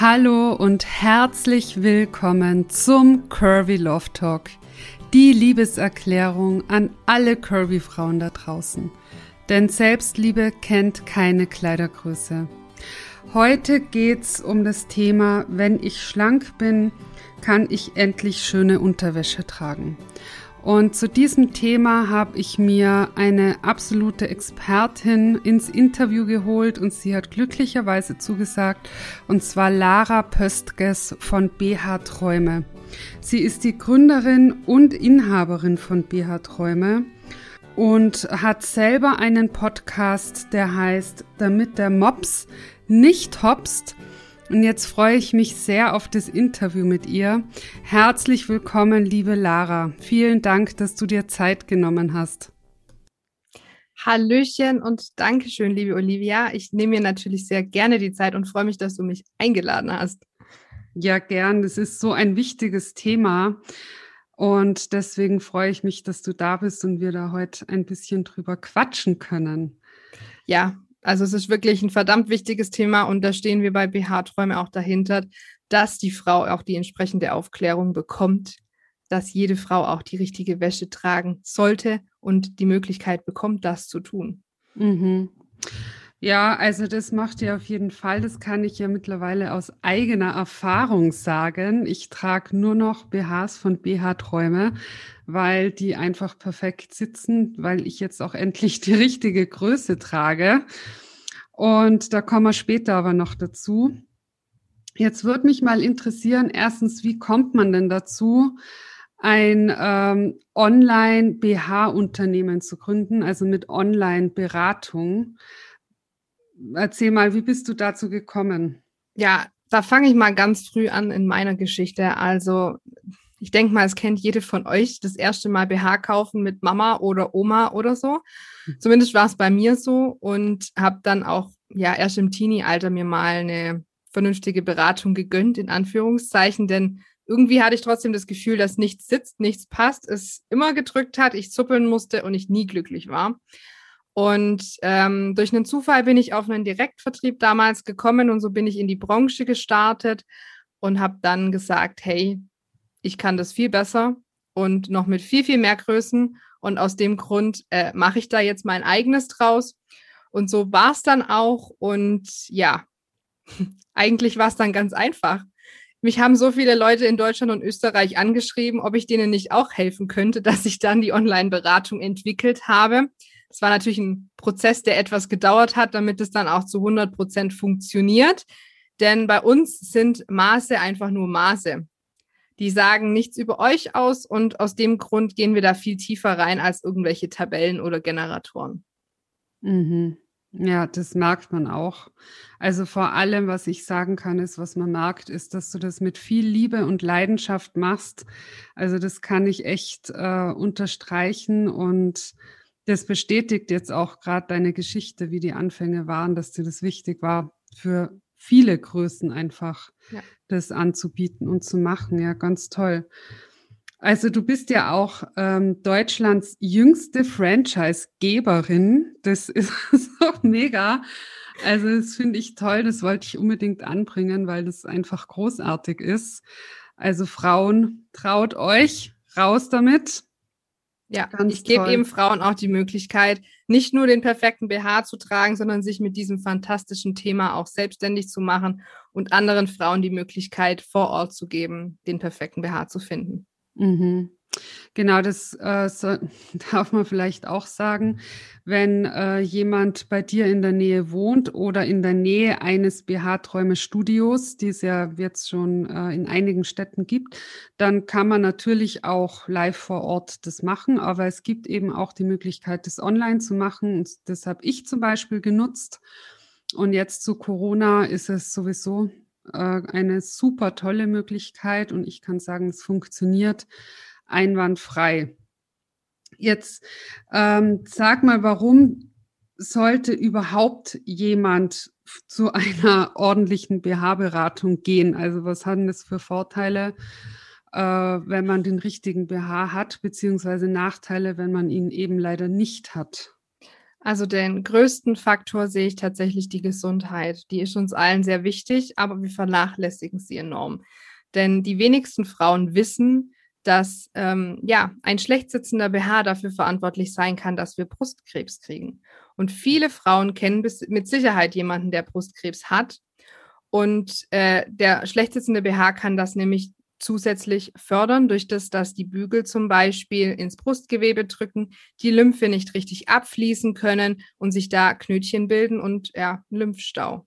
Hallo und herzlich willkommen zum Curvy Love Talk, die Liebeserklärung an alle Curvy Frauen da draußen. Denn Selbstliebe kennt keine Kleidergröße. Heute geht's um das Thema, wenn ich schlank bin, kann ich endlich schöne Unterwäsche tragen. Und zu diesem Thema habe ich mir eine absolute Expertin ins Interview geholt und sie hat glücklicherweise zugesagt, und zwar Lara Pöstges von BH Träume. Sie ist die Gründerin und Inhaberin von BH Träume und hat selber einen Podcast, der heißt Damit der Mops nicht hopst und jetzt freue ich mich sehr auf das Interview mit ihr. Herzlich willkommen, liebe Lara. Vielen Dank, dass du dir Zeit genommen hast. Hallöchen und Dankeschön, liebe Olivia. Ich nehme mir natürlich sehr gerne die Zeit und freue mich, dass du mich eingeladen hast. Ja, gern. Das ist so ein wichtiges Thema. Und deswegen freue ich mich, dass du da bist und wir da heute ein bisschen drüber quatschen können. Ja, also es ist wirklich ein verdammt wichtiges Thema und da stehen wir bei BH-Träume auch dahinter, dass die Frau auch die entsprechende Aufklärung bekommt, dass jede Frau auch die richtige Wäsche tragen sollte und die Möglichkeit bekommt, das zu tun. Mhm. Ja, also das macht ihr auf jeden Fall. Das kann ich ja mittlerweile aus eigener Erfahrung sagen. Ich trage nur noch BHs von BH Träume, weil die einfach perfekt sitzen, weil ich jetzt auch endlich die richtige Größe trage. Und da kommen wir später aber noch dazu. Jetzt würde mich mal interessieren, erstens, wie kommt man denn dazu, ein ähm, Online-BH-Unternehmen zu gründen, also mit Online-Beratung? Erzähl mal, wie bist du dazu gekommen? Ja, da fange ich mal ganz früh an in meiner Geschichte. Also ich denke mal, es kennt jede von euch das erste Mal BH kaufen mit Mama oder Oma oder so. Hm. Zumindest war es bei mir so und habe dann auch ja erst im Teenie-Alter mir mal eine vernünftige Beratung gegönnt, in Anführungszeichen, denn irgendwie hatte ich trotzdem das Gefühl, dass nichts sitzt, nichts passt, es immer gedrückt hat, ich zuppeln musste und ich nie glücklich war. Und ähm, durch einen Zufall bin ich auf einen Direktvertrieb damals gekommen und so bin ich in die Branche gestartet und habe dann gesagt, hey, ich kann das viel besser und noch mit viel, viel mehr Größen. Und aus dem Grund äh, mache ich da jetzt mein eigenes draus. Und so war es dann auch. Und ja, eigentlich war es dann ganz einfach. Mich haben so viele Leute in Deutschland und Österreich angeschrieben, ob ich denen nicht auch helfen könnte, dass ich dann die Online-Beratung entwickelt habe. Es war natürlich ein Prozess, der etwas gedauert hat, damit es dann auch zu 100 Prozent funktioniert. Denn bei uns sind Maße einfach nur Maße. Die sagen nichts über euch aus und aus dem Grund gehen wir da viel tiefer rein als irgendwelche Tabellen oder Generatoren. Mhm. Ja, das merkt man auch. Also vor allem, was ich sagen kann, ist, was man merkt, ist, dass du das mit viel Liebe und Leidenschaft machst. Also das kann ich echt äh, unterstreichen und das bestätigt jetzt auch gerade deine Geschichte, wie die Anfänge waren, dass dir das wichtig war, für viele Größen einfach ja. das anzubieten und zu machen. Ja, ganz toll. Also du bist ja auch ähm, Deutschlands jüngste Franchise-Geberin. Das ist so mega. Also das finde ich toll. Das wollte ich unbedingt anbringen, weil das einfach großartig ist. Also Frauen, traut euch, raus damit. Ja, Ganz ich gebe eben Frauen auch die Möglichkeit, nicht nur den perfekten BH zu tragen, sondern sich mit diesem fantastischen Thema auch selbstständig zu machen und anderen Frauen die Möglichkeit vor Ort zu geben, den perfekten BH zu finden. Mhm. Genau, das äh, so, darf man vielleicht auch sagen, wenn äh, jemand bei dir in der Nähe wohnt oder in der Nähe eines BH-Träume-Studios, die es ja jetzt schon äh, in einigen Städten gibt, dann kann man natürlich auch live vor Ort das machen, aber es gibt eben auch die Möglichkeit, das online zu machen. Und das habe ich zum Beispiel genutzt. Und jetzt zu Corona ist es sowieso äh, eine super tolle Möglichkeit und ich kann sagen, es funktioniert einwandfrei. Jetzt ähm, sag mal, warum sollte überhaupt jemand zu einer ordentlichen BH-Beratung gehen? Also was hat denn das für Vorteile, äh, wenn man den richtigen BH hat, beziehungsweise Nachteile, wenn man ihn eben leider nicht hat? Also den größten Faktor sehe ich tatsächlich die Gesundheit. Die ist uns allen sehr wichtig, aber wir vernachlässigen sie enorm. Denn die wenigsten Frauen wissen, dass ähm, ja ein schlecht sitzender BH dafür verantwortlich sein kann, dass wir Brustkrebs kriegen. Und viele Frauen kennen bis, mit Sicherheit jemanden, der Brustkrebs hat. Und äh, der schlecht sitzende BH kann das nämlich zusätzlich fördern, durch das, dass die Bügel zum Beispiel ins Brustgewebe drücken, die Lymphe nicht richtig abfließen können und sich da Knötchen bilden und ja, Lymphstau.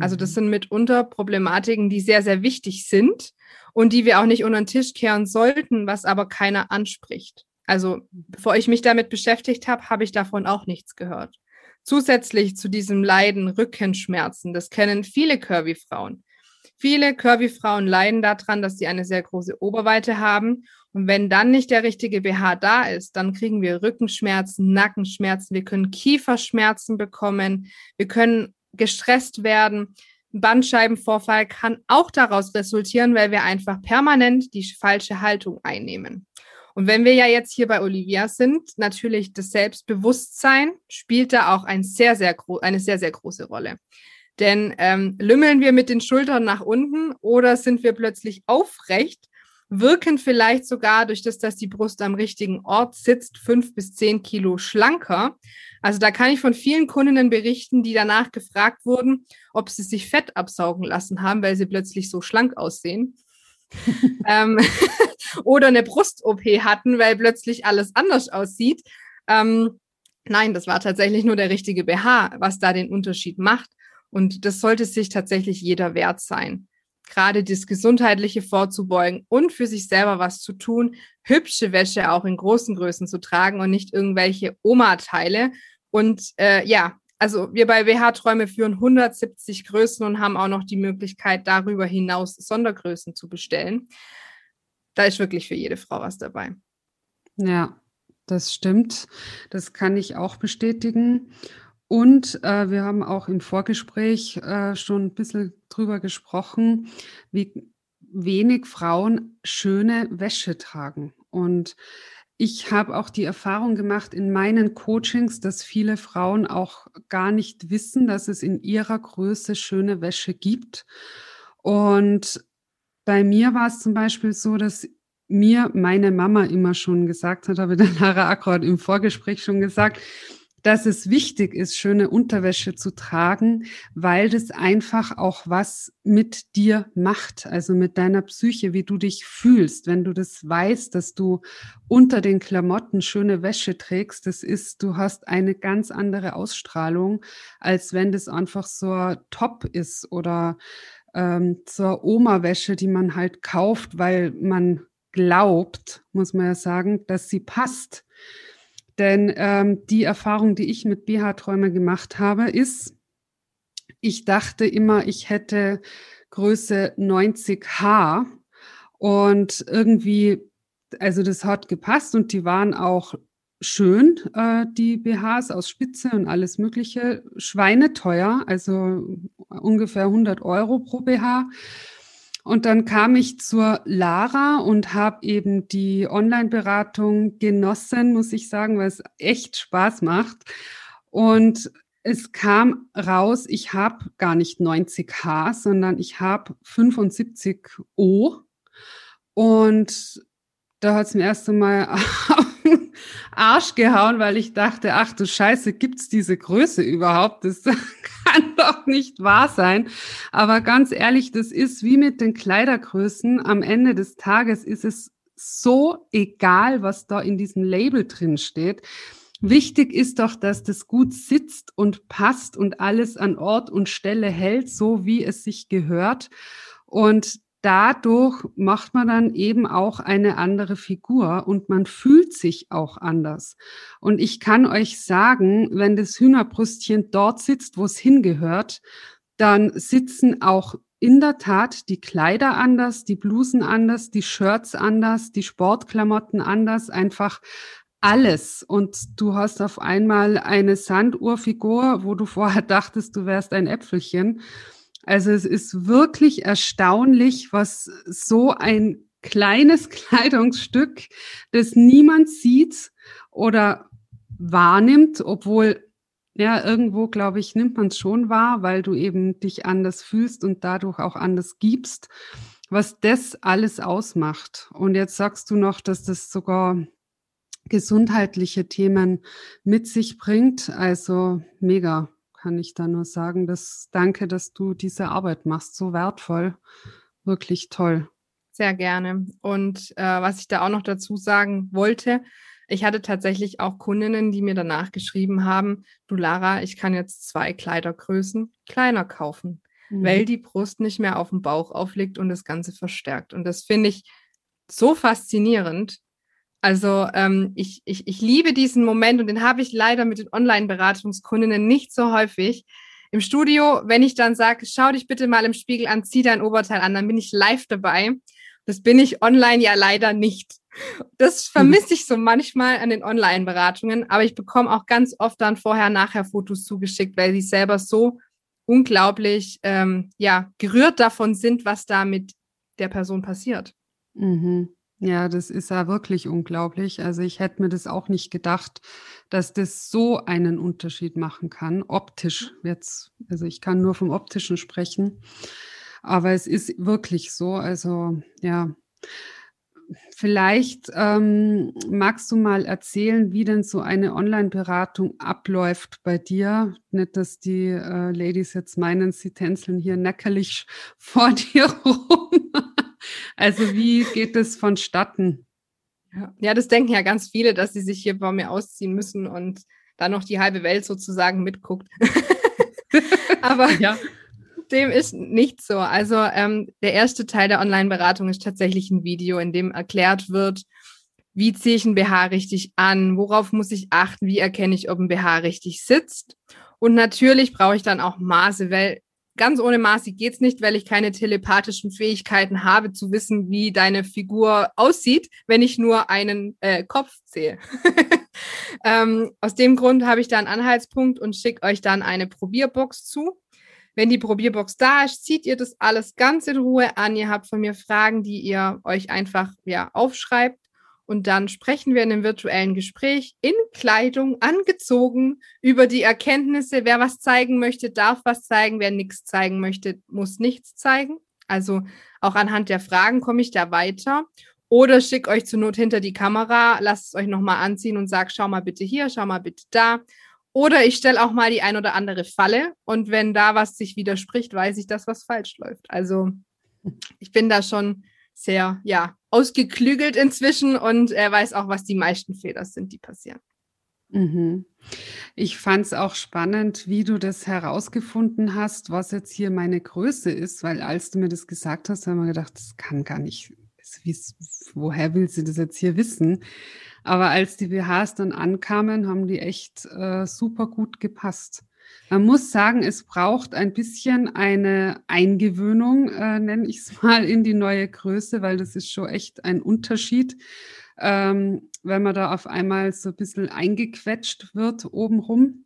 Also das mhm. sind mitunter Problematiken, die sehr, sehr wichtig sind und die wir auch nicht unter den Tisch kehren sollten, was aber keiner anspricht. Also bevor ich mich damit beschäftigt habe, habe ich davon auch nichts gehört. Zusätzlich zu diesem Leiden Rückenschmerzen, das kennen viele Curvy-Frauen. Viele Curvy-Frauen leiden daran, dass sie eine sehr große Oberweite haben. Und wenn dann nicht der richtige BH da ist, dann kriegen wir Rückenschmerzen, Nackenschmerzen, wir können Kieferschmerzen bekommen, wir können gestresst werden. Bandscheibenvorfall kann auch daraus resultieren, weil wir einfach permanent die falsche Haltung einnehmen. Und wenn wir ja jetzt hier bei Olivia sind, natürlich das Selbstbewusstsein spielt da auch ein sehr, sehr eine sehr, sehr große Rolle. Denn ähm, lümmeln wir mit den Schultern nach unten oder sind wir plötzlich aufrecht, wirken vielleicht sogar durch das, dass die Brust am richtigen Ort sitzt, fünf bis zehn Kilo schlanker. Also da kann ich von vielen Kundinnen berichten, die danach gefragt wurden, ob sie sich Fett absaugen lassen haben, weil sie plötzlich so schlank aussehen. ähm, oder eine Brust-OP hatten, weil plötzlich alles anders aussieht. Ähm, nein, das war tatsächlich nur der richtige BH, was da den Unterschied macht. Und das sollte sich tatsächlich jeder wert sein. Gerade das Gesundheitliche vorzubeugen und für sich selber was zu tun, hübsche Wäsche auch in großen Größen zu tragen und nicht irgendwelche Oma-Teile. Und äh, ja, also wir bei WH-Träume führen 170 Größen und haben auch noch die Möglichkeit, darüber hinaus Sondergrößen zu bestellen. Da ist wirklich für jede Frau was dabei. Ja, das stimmt. Das kann ich auch bestätigen. Und äh, wir haben auch im Vorgespräch äh, schon ein bisschen drüber gesprochen, wie wenig Frauen schöne Wäsche tragen. Und ich habe auch die Erfahrung gemacht in meinen Coachings, dass viele Frauen auch gar nicht wissen, dass es in ihrer Größe schöne Wäsche gibt. Und bei mir war es zum Beispiel so, dass mir meine Mama immer schon gesagt hat, habe ich der Lara Akkurat im Vorgespräch schon gesagt, dass es wichtig ist, schöne Unterwäsche zu tragen, weil das einfach auch was mit dir macht, also mit deiner Psyche, wie du dich fühlst, wenn du das weißt, dass du unter den Klamotten schöne Wäsche trägst, das ist, du hast eine ganz andere Ausstrahlung, als wenn das einfach so Top ist oder ähm, zur Oma-Wäsche, die man halt kauft, weil man glaubt, muss man ja sagen, dass sie passt. Denn ähm, die Erfahrung, die ich mit BH-Träume gemacht habe, ist, ich dachte immer, ich hätte Größe 90H und irgendwie, also das hat gepasst und die waren auch schön, äh, die BHs aus Spitze und alles Mögliche, schweineteuer, also ungefähr 100 Euro pro BH. Und dann kam ich zur Lara und habe eben die Online-Beratung genossen, muss ich sagen, weil es echt Spaß macht. Und es kam raus, ich habe gar nicht 90H, sondern ich habe 75O. Und da hat es mir erst einmal Arsch gehauen, weil ich dachte, ach du Scheiße, gibt's diese Größe überhaupt? Das kann doch nicht wahr sein. Aber ganz ehrlich, das ist wie mit den Kleidergrößen. Am Ende des Tages ist es so egal, was da in diesem Label drin steht. Wichtig ist doch, dass das gut sitzt und passt und alles an Ort und Stelle hält, so wie es sich gehört. Und dadurch macht man dann eben auch eine andere Figur und man fühlt sich auch anders. Und ich kann euch sagen, wenn das Hühnerbrüstchen dort sitzt, wo es hingehört, dann sitzen auch in der Tat die Kleider anders, die Blusen anders, die Shirts anders, die Sportklamotten anders, einfach alles. Und du hast auf einmal eine Sanduhrfigur, wo du vorher dachtest, du wärst ein Äpfelchen. Also es ist wirklich erstaunlich, was so ein kleines Kleidungsstück, das niemand sieht oder wahrnimmt, obwohl Ja, irgendwo, glaube ich, nimmt man es schon wahr, weil du eben dich anders fühlst und dadurch auch anders gibst, was das alles ausmacht. Und jetzt sagst du noch, dass das sogar gesundheitliche Themen mit sich bringt. Also mega, kann ich da nur sagen. Das, danke, dass du diese Arbeit machst. So wertvoll. Wirklich toll. Sehr gerne. Und äh, was ich da auch noch dazu sagen wollte, ich hatte tatsächlich auch Kundinnen, die mir danach geschrieben haben, du Lara, ich kann jetzt zwei Kleidergrößen kleiner kaufen, mhm. weil die Brust nicht mehr auf dem Bauch aufliegt und das Ganze verstärkt. Und das finde ich so faszinierend. Also ähm, ich, ich, ich liebe diesen Moment und den habe ich leider mit den Online-Beratungskundinnen nicht so häufig. Im Studio, wenn ich dann sage, schau dich bitte mal im Spiegel an, zieh dein Oberteil an, dann bin ich live dabei. Das bin ich online ja leider nicht. Das vermisse ich so manchmal an den Online-Beratungen, aber ich bekomme auch ganz oft dann vorher-nachher Fotos zugeschickt, weil sie selber so unglaublich ähm, ja, gerührt davon sind, was da mit der Person passiert. Mhm. Ja, das ist ja wirklich unglaublich. Also ich hätte mir das auch nicht gedacht, dass das so einen Unterschied machen kann, optisch jetzt. Also ich kann nur vom optischen sprechen, aber es ist wirklich so. Also ja, Vielleicht ähm, magst du mal erzählen, wie denn so eine Online-Beratung abläuft bei dir. Nicht, dass die äh, Ladies jetzt meinen, sie tänzeln hier neckerlich vor dir rum. Also wie geht es vonstatten? Ja. das denken ja ganz viele, dass sie sich hier bei mir ausziehen müssen und dann noch die halbe Welt sozusagen mitguckt. Aber ja dem ist nicht so. Also ähm, der erste Teil der Online-Beratung ist tatsächlich ein Video, in dem erklärt wird, wie ziehe ich ein BH richtig an, worauf muss ich achten, wie erkenne ich, ob ein BH richtig sitzt. Und natürlich brauche ich dann auch Maße, weil ganz ohne Maße geht's nicht, weil ich keine telepathischen Fähigkeiten habe, zu wissen, wie deine Figur aussieht, wenn ich nur einen äh, Kopf sehe. ähm, aus dem Grund habe ich da einen Anhaltspunkt und schicke euch dann eine Probierbox zu. Wenn die Probierbox da ist, zieht ihr das alles ganz in Ruhe an. Ihr habt von mir Fragen, die ihr euch einfach ja, aufschreibt. Und dann sprechen wir in einem virtuellen Gespräch in Kleidung angezogen über die Erkenntnisse. Wer was zeigen möchte, darf was zeigen. Wer nichts zeigen möchte, muss nichts zeigen. Also auch anhand der Fragen komme ich da weiter. Oder schick euch zur Not hinter die Kamera, lasst es euch nochmal anziehen und sag, schau mal bitte hier, schau mal bitte da. Oder ich stelle auch mal die ein oder andere Falle und wenn da was sich widerspricht, weiß ich, dass was falsch läuft. Also ich bin da schon sehr, ja, ausgeklügelt inzwischen und er weiß auch, was die meisten Fehler sind, die passieren. Mhm. Ich fand es auch spannend, wie du das herausgefunden hast, was jetzt hier meine Größe ist, weil als du mir das gesagt hast, haben wir gedacht, das kann gar nicht, woher will sie das jetzt hier wissen? Aber als die BHs dann ankamen, haben die echt äh, super gut gepasst. Man muss sagen, es braucht ein bisschen eine Eingewöhnung, äh, nenne ich es mal, in die neue Größe, weil das ist schon echt ein Unterschied, ähm, wenn man da auf einmal so ein bisschen eingequetscht wird obenrum.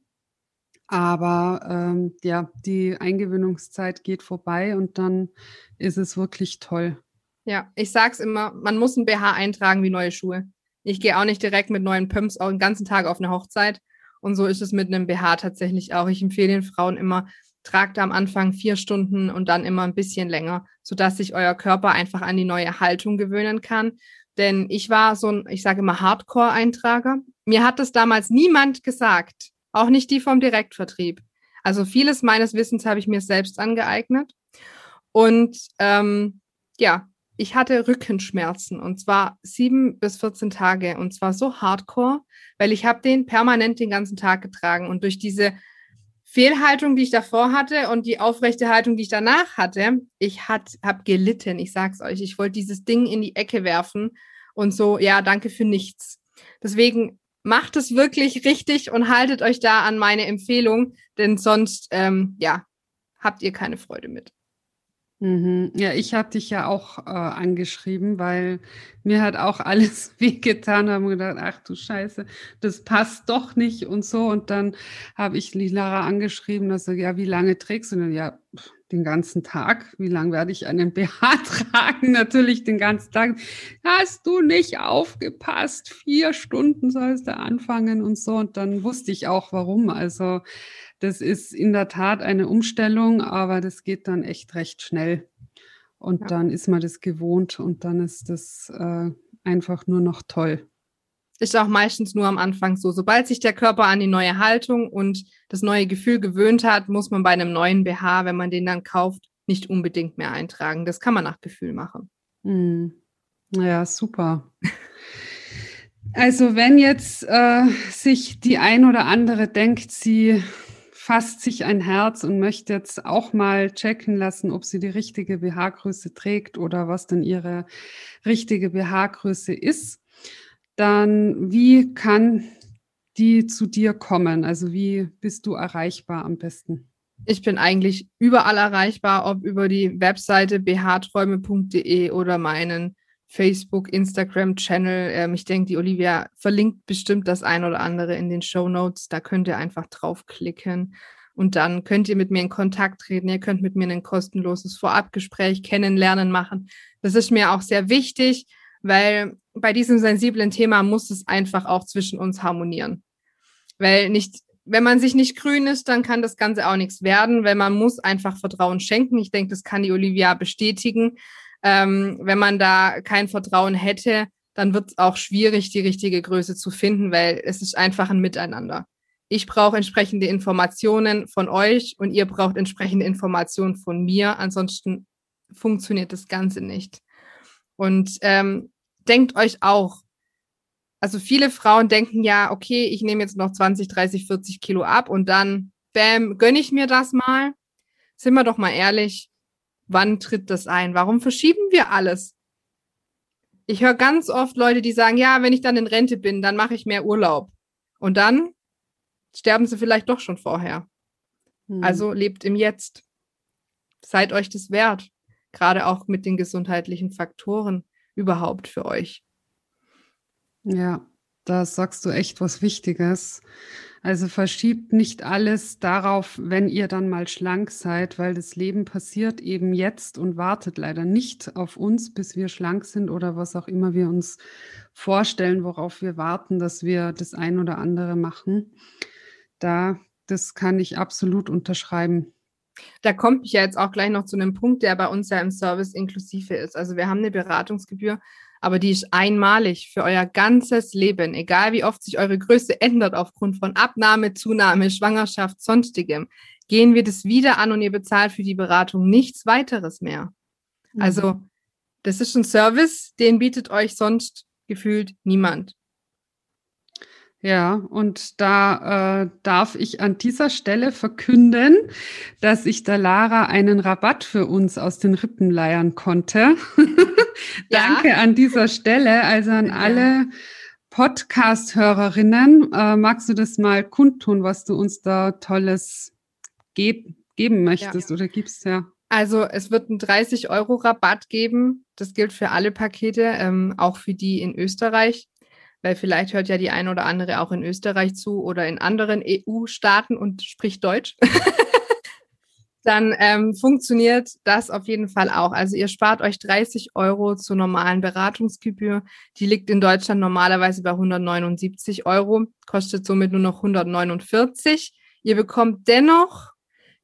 Aber ähm, ja, die Eingewöhnungszeit geht vorbei und dann ist es wirklich toll. Ja, ich sag's immer, man muss ein BH eintragen wie neue Schuhe. Ich gehe auch nicht direkt mit neuen Pumps auch den ganzen Tag auf eine Hochzeit. Und so ist es mit einem BH tatsächlich auch. Ich empfehle den Frauen immer, tragt am Anfang vier Stunden und dann immer ein bisschen länger, sodass sich euer Körper einfach an die neue Haltung gewöhnen kann. Denn ich war so ein, ich sage immer Hardcore-Eintrager. Mir hat das damals niemand gesagt, auch nicht die vom Direktvertrieb. Also vieles meines Wissens habe ich mir selbst angeeignet. Und ähm, ja, ich hatte Rückenschmerzen und zwar sieben bis 14 Tage und zwar so hardcore, weil ich habe den permanent den ganzen Tag getragen und durch diese Fehlhaltung, die ich davor hatte und die aufrechte Haltung, die ich danach hatte, ich habe gelitten. Ich sag's euch, ich wollte dieses Ding in die Ecke werfen und so, ja, danke für nichts. Deswegen macht es wirklich richtig und haltet euch da an meine Empfehlung, denn sonst, ähm, ja, habt ihr keine Freude mit. Mhm. Ja, ich habe dich ja auch äh, angeschrieben, weil mir hat auch alles wehgetan, haben gedacht, ach du Scheiße, das passt doch nicht und so. Und dann habe ich Lara angeschrieben, dass ja, wie lange trägst du denn? Ja, den ganzen Tag. Wie lange werde ich einen BH tragen? Natürlich den ganzen Tag. Hast du nicht aufgepasst? Vier Stunden sollst du anfangen und so. Und dann wusste ich auch warum. Also das ist in der Tat eine Umstellung, aber das geht dann echt recht schnell. Und ja. dann ist man das gewohnt und dann ist das äh, einfach nur noch toll. Ist auch meistens nur am Anfang so. Sobald sich der Körper an die neue Haltung und das neue Gefühl gewöhnt hat, muss man bei einem neuen BH, wenn man den dann kauft, nicht unbedingt mehr eintragen. Das kann man nach Gefühl machen. Hm. Ja, super. Also wenn jetzt äh, sich die ein oder andere denkt, sie fasst sich ein Herz und möchte jetzt auch mal checken lassen, ob sie die richtige BH-Größe trägt oder was denn ihre richtige BH-Größe ist, dann wie kann die zu dir kommen? Also wie bist du erreichbar am besten? Ich bin eigentlich überall erreichbar, ob über die Webseite bhträume.de oder meinen Facebook, Instagram-Channel. Ähm, ich denke, die Olivia verlinkt bestimmt das ein oder andere in den Show Notes. Da könnt ihr einfach draufklicken. Und dann könnt ihr mit mir in Kontakt treten. Ihr könnt mit mir ein kostenloses Vorabgespräch kennenlernen machen. Das ist mir auch sehr wichtig, weil bei diesem sensiblen Thema muss es einfach auch zwischen uns harmonieren. Weil nicht, wenn man sich nicht grün ist, dann kann das Ganze auch nichts werden, weil man muss einfach Vertrauen schenken. Ich denke, das kann die Olivia bestätigen. Ähm, wenn man da kein Vertrauen hätte, dann wird es auch schwierig, die richtige Größe zu finden, weil es ist einfach ein Miteinander. Ich brauche entsprechende Informationen von euch und ihr braucht entsprechende Informationen von mir. Ansonsten funktioniert das Ganze nicht. Und ähm, denkt euch auch, also viele Frauen denken ja, okay, ich nehme jetzt noch 20, 30, 40 Kilo ab und dann, bam, gönne ich mir das mal. Sind wir doch mal ehrlich, wann tritt das ein? Warum verschieben wir alles? Ich höre ganz oft Leute, die sagen, ja, wenn ich dann in Rente bin, dann mache ich mehr Urlaub. Und dann sterben sie vielleicht doch schon vorher. Hm. Also lebt im Jetzt. Seid euch das wert gerade auch mit den gesundheitlichen Faktoren überhaupt für euch. Ja, da sagst du echt was Wichtiges. Also verschiebt nicht alles darauf, wenn ihr dann mal schlank seid, weil das Leben passiert eben jetzt und wartet leider nicht auf uns, bis wir schlank sind oder was auch immer wir uns vorstellen, worauf wir warten, dass wir das ein oder andere machen. Da, das kann ich absolut unterschreiben. Da kommt ich ja jetzt auch gleich noch zu einem Punkt, der bei uns ja im Service inklusive ist. Also wir haben eine Beratungsgebühr, aber die ist einmalig für euer ganzes Leben, egal wie oft sich eure Größe ändert aufgrund von Abnahme, Zunahme, Schwangerschaft, sonstigem. Gehen wir das wieder an und ihr bezahlt für die Beratung nichts weiteres mehr. Mhm. Also das ist ein Service, den bietet euch sonst gefühlt niemand. Ja, und da äh, darf ich an dieser Stelle verkünden, dass ich der Lara einen Rabatt für uns aus den Rippen leiern konnte. Danke an dieser Stelle, also an alle Podcast-Hörerinnen. Äh, magst du das mal kundtun, was du uns da Tolles geb geben möchtest ja. oder gibst, ja? Also es wird einen 30 Euro Rabatt geben. Das gilt für alle Pakete, ähm, auch für die in Österreich weil vielleicht hört ja die eine oder andere auch in Österreich zu oder in anderen EU-Staaten und spricht Deutsch. dann ähm, funktioniert das auf jeden Fall auch. Also ihr spart euch 30 Euro zur normalen Beratungsgebühr. Die liegt in Deutschland normalerweise bei 179 Euro, kostet somit nur noch 149. Ihr bekommt dennoch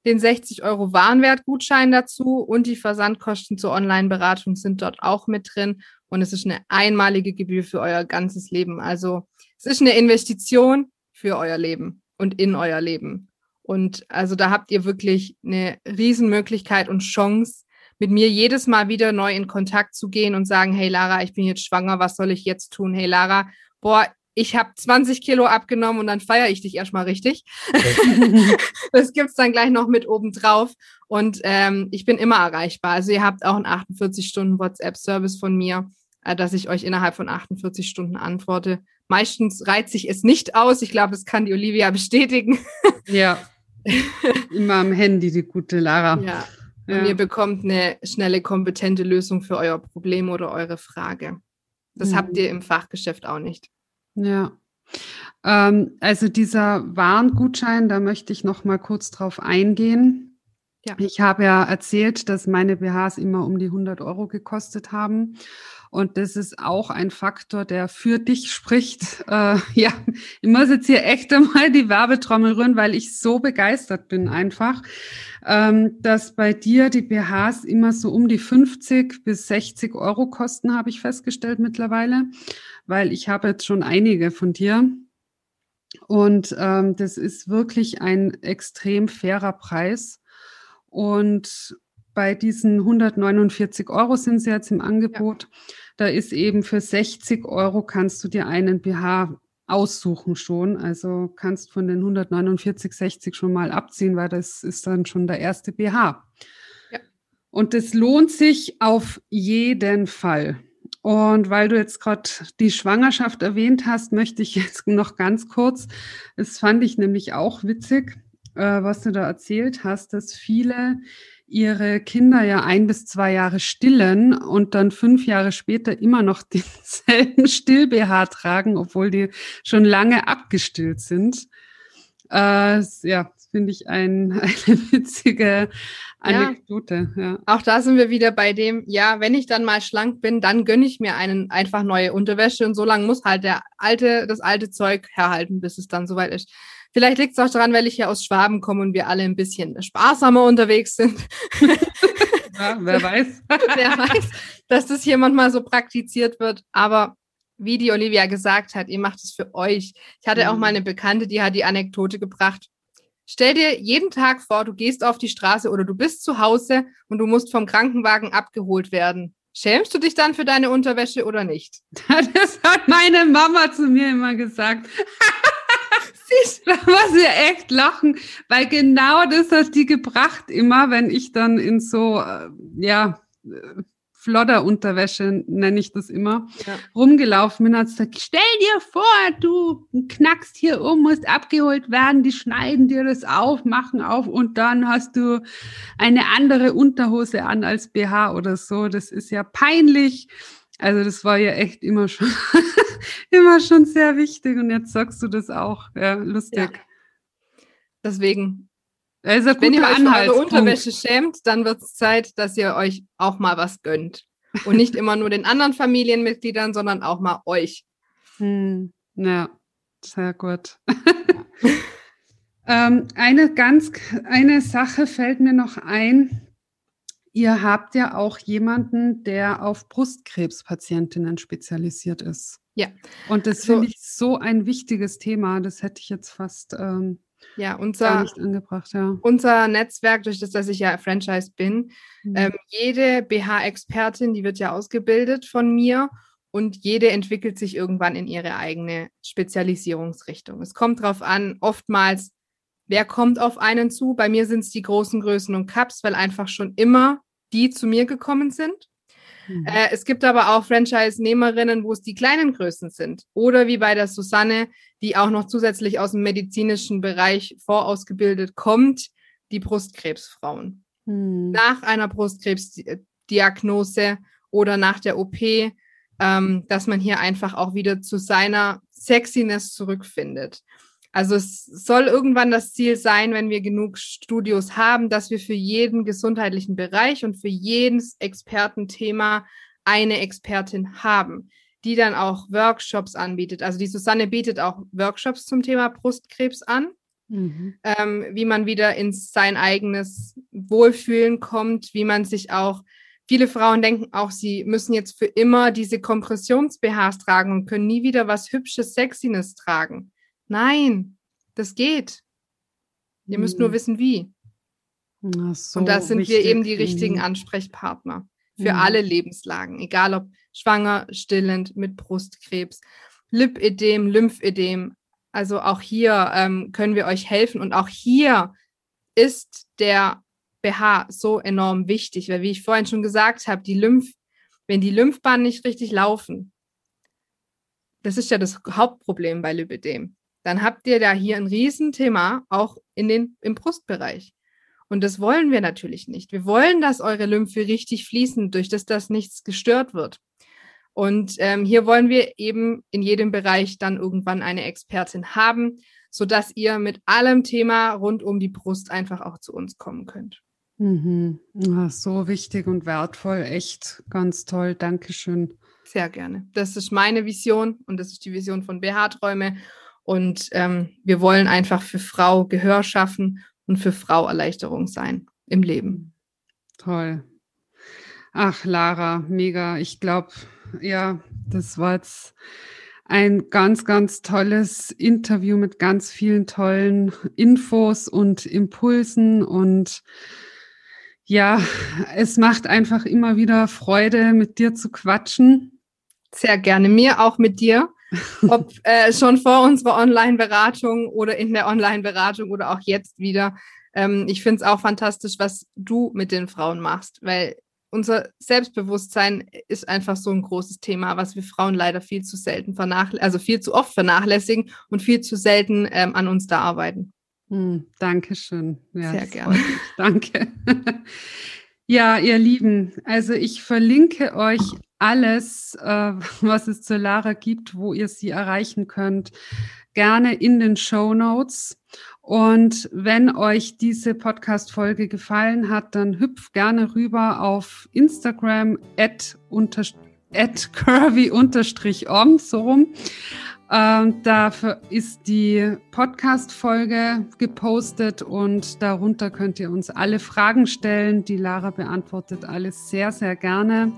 den 60 Euro Warenwertgutschein dazu und die Versandkosten zur Online-Beratung sind dort auch mit drin. Und es ist eine einmalige Gebühr für euer ganzes Leben. Also es ist eine Investition für euer Leben und in euer Leben. Und also da habt ihr wirklich eine Riesenmöglichkeit und Chance, mit mir jedes Mal wieder neu in Kontakt zu gehen und sagen, hey Lara, ich bin jetzt schwanger, was soll ich jetzt tun? Hey Lara, boah, ich habe 20 Kilo abgenommen und dann feiere ich dich erstmal richtig. das gibt's dann gleich noch mit oben drauf. Und ähm, ich bin immer erreichbar. Also ihr habt auch einen 48-Stunden WhatsApp-Service von mir, dass ich euch innerhalb von 48 Stunden antworte. Meistens reizt sich es nicht aus. Ich glaube, das kann die Olivia bestätigen. ja. Immer am Handy, die gute Lara. Ja. ja. Und ihr bekommt eine schnelle, kompetente Lösung für euer Problem oder eure Frage. Das mhm. habt ihr im Fachgeschäft auch nicht. Ja. Ähm, also dieser Warengutschein, da möchte ich noch mal kurz drauf eingehen. Ja. Ich habe ja erzählt, dass meine BHs immer um die 100 Euro gekostet haben. Und das ist auch ein Faktor, der für dich spricht. Äh, ja, ich muss jetzt hier echt einmal die Werbetrommel rühren, weil ich so begeistert bin einfach, ähm, dass bei dir die BHs immer so um die 50 bis 60 Euro kosten, habe ich festgestellt mittlerweile, weil ich habe jetzt schon einige von dir. Und ähm, das ist wirklich ein extrem fairer Preis. Und bei diesen 149 Euro sind sie jetzt im Angebot. Ja. Da ist eben für 60 Euro kannst du dir einen BH aussuchen schon. Also kannst von den 149, 60 schon mal abziehen, weil das ist dann schon der erste BH. Ja. Und das lohnt sich auf jeden Fall. Und weil du jetzt gerade die Schwangerschaft erwähnt hast, möchte ich jetzt noch ganz kurz, das fand ich nämlich auch witzig, äh, was du da erzählt hast, dass viele ihre Kinder ja ein bis zwei Jahre stillen und dann fünf Jahre später immer noch denselben Still-BH tragen, obwohl die schon lange abgestillt sind. Äh, ja, finde ich ein, eine witzige Anekdote. Ja. ja. Auch da sind wir wieder bei dem, ja, wenn ich dann mal schlank bin, dann gönne ich mir einen einfach neue Unterwäsche und so lange muss halt der alte, das alte Zeug herhalten, bis es dann soweit ist. Vielleicht liegt es auch daran, weil ich ja aus Schwaben komme und wir alle ein bisschen sparsamer unterwegs sind. Ja, wer weiß. wer weiß, dass das hier manchmal so praktiziert wird. Aber wie die Olivia gesagt hat, ihr macht es für euch. Ich hatte mhm. auch mal eine Bekannte, die hat die Anekdote gebracht. Stell dir jeden Tag vor, du gehst auf die Straße oder du bist zu Hause und du musst vom Krankenwagen abgeholt werden. Schämst du dich dann für deine Unterwäsche oder nicht? Das hat meine Mama zu mir immer gesagt. Siehst da muss ich echt lachen, weil genau das hat die gebracht immer, wenn ich dann in so, äh, ja, äh, Flodderunterwäsche, nenne ich das immer, ja. rumgelaufen bin, hat gesagt, stell dir vor, du knackst hier um, musst abgeholt werden, die schneiden dir das auf, machen auf und dann hast du eine andere Unterhose an als BH oder so. Das ist ja peinlich. Also das war ja echt immer schon, immer schon sehr wichtig und jetzt sagst du das auch. Ja, lustig. Ja. Deswegen, also wenn ihr euch für eure Unterwäsche schämt, dann wird es Zeit, dass ihr euch auch mal was gönnt. Und nicht immer nur den anderen Familienmitgliedern, sondern auch mal euch. Hm, ja, sehr gut. ähm, eine ganz, eine Sache fällt mir noch ein Ihr habt ja auch jemanden, der auf Brustkrebspatientinnen spezialisiert ist. Ja. Und das finde ich so ein wichtiges Thema. Das hätte ich jetzt fast ähm, ja, unser. Ja. Unser Netzwerk, durch das, dass ich ja Franchise bin, mhm. ähm, jede BH-Expertin, die wird ja ausgebildet von mir und jede entwickelt sich irgendwann in ihre eigene Spezialisierungsrichtung. Es kommt darauf an, oftmals Wer kommt auf einen zu? Bei mir sind es die großen Größen und Cups, weil einfach schon immer die zu mir gekommen sind. Mhm. Äh, es gibt aber auch Franchise-Nehmerinnen, wo es die kleinen Größen sind. Oder wie bei der Susanne, die auch noch zusätzlich aus dem medizinischen Bereich vorausgebildet kommt, die Brustkrebsfrauen. Mhm. Nach einer Brustkrebsdiagnose oder nach der OP, ähm, dass man hier einfach auch wieder zu seiner Sexiness zurückfindet. Also es soll irgendwann das Ziel sein, wenn wir genug Studios haben, dass wir für jeden gesundheitlichen Bereich und für jedes Expertenthema eine Expertin haben, die dann auch Workshops anbietet. Also die Susanne bietet auch Workshops zum Thema Brustkrebs an, mhm. ähm, wie man wieder ins sein eigenes Wohlfühlen kommt, wie man sich auch Viele Frauen denken auch, sie müssen jetzt für immer diese Kompressions-BHs tragen und können nie wieder was Hübsches, Sexiness tragen. Nein, das geht. Ihr müsst nur hm. wissen, wie. So, und da sind wir eben die richtigen Ansprechpartner für ja. alle Lebenslagen, egal ob schwanger, stillend, mit Brustkrebs, Lipödem, Lymphödem. Also auch hier ähm, können wir euch helfen. Und auch hier ist der BH so enorm wichtig, weil wie ich vorhin schon gesagt habe, die Lymph, wenn die Lymphbahnen nicht richtig laufen, das ist ja das Hauptproblem bei Lipödem dann habt ihr da hier ein Riesenthema auch in den, im Brustbereich. Und das wollen wir natürlich nicht. Wir wollen, dass eure Lymphe richtig fließen, durch das das nichts gestört wird. Und ähm, hier wollen wir eben in jedem Bereich dann irgendwann eine Expertin haben, sodass ihr mit allem Thema rund um die Brust einfach auch zu uns kommen könnt. Mhm. Ja, so wichtig und wertvoll, echt ganz toll. Dankeschön. Sehr gerne. Das ist meine Vision und das ist die Vision von BH-Träume. Und ähm, wir wollen einfach für Frau Gehör schaffen und für Frau Erleichterung sein im Leben. Toll. Ach, Lara, mega. Ich glaube, ja, das war jetzt ein ganz, ganz tolles Interview mit ganz vielen tollen Infos und Impulsen und ja, es macht einfach immer wieder Freude, mit dir zu quatschen. Sehr gerne. Mir auch mit dir. Ob äh, schon vor unserer Online-Beratung oder in der Online-Beratung oder auch jetzt wieder. Ähm, ich finde es auch fantastisch, was du mit den Frauen machst, weil unser Selbstbewusstsein ist einfach so ein großes Thema, was wir Frauen leider viel zu selten vernachlässigen, also viel zu oft vernachlässigen und viel zu selten ähm, an uns da arbeiten. Hm, Dankeschön. Ja, Sehr gerne. Danke. Ja, ihr Lieben, also ich verlinke euch alles, äh, was es zur Lara gibt, wo ihr sie erreichen könnt, gerne in den Show Notes. Und wenn euch diese Podcast-Folge gefallen hat, dann hüpft gerne rüber auf Instagram at, unter, at curvy-om, so rum. Ähm, dafür ist die Podcast-Folge gepostet und darunter könnt ihr uns alle Fragen stellen. Die Lara beantwortet alles sehr, sehr gerne.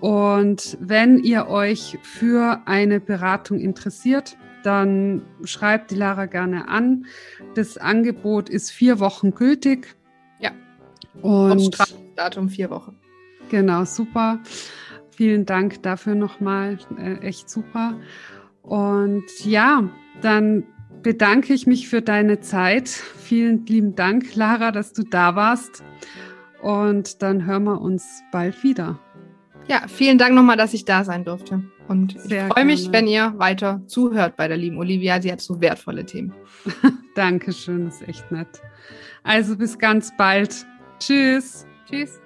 Und wenn ihr euch für eine Beratung interessiert, dann schreibt die Lara gerne an. Das Angebot ist vier Wochen gültig. Ja. Und Datum vier Wochen. Genau, super. Vielen Dank dafür nochmal. Äh, echt super. Und ja, dann bedanke ich mich für deine Zeit. Vielen lieben Dank, Lara, dass du da warst. Und dann hören wir uns bald wieder. Ja, vielen Dank nochmal, dass ich da sein durfte. Und ich freue mich, wenn ihr weiter zuhört bei der lieben Olivia. Sie hat so wertvolle Themen. Dankeschön, das ist echt nett. Also bis ganz bald. Tschüss. Tschüss.